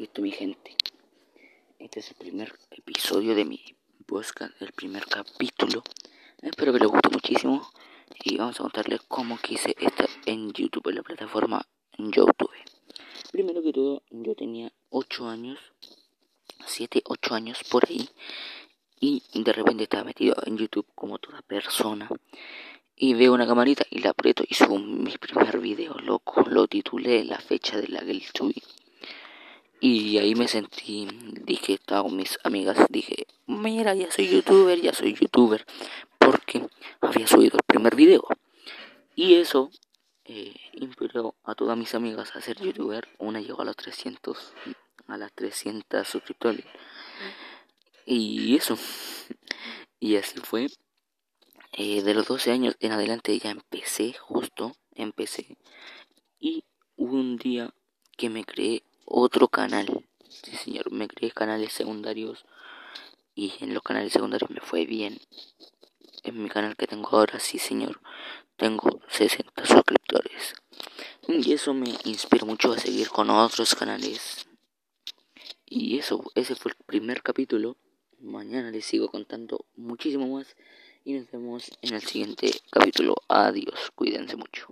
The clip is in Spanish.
Listo, mi gente. Este es el primer episodio de mi podcast, el primer capítulo. Espero que les guste muchísimo. Y vamos a contarles cómo quise estar en YouTube, en la plataforma YouTube. Primero que todo, yo tenía 8 años, 7, 8 años por ahí. Y de repente estaba metido en YouTube como toda persona. Y veo una camarita y la aprieto y subo mi primer video, loco. Lo titulé La fecha de la Geltui. Y ahí me sentí, dije, estaba mis amigas, dije, mira, ya soy youtuber, ya soy youtuber, porque había subido el primer video. Y eso eh, inspiró a todas mis amigas a ser youtuber. Una llegó a los 300, a las 300 suscriptores. Y eso, y así fue. Eh, de los 12 años en adelante ya empecé, justo, empecé. Y hubo un día que me creé otro canal. Sí, señor, me creé canales secundarios y en los canales secundarios me fue bien. En mi canal que tengo ahora, sí, señor, tengo 60 suscriptores. Y eso me inspira mucho a seguir con otros canales. Y eso, ese fue el primer capítulo. Mañana les sigo contando muchísimo más. Y nos vemos en el siguiente capítulo. Adiós, cuídense mucho.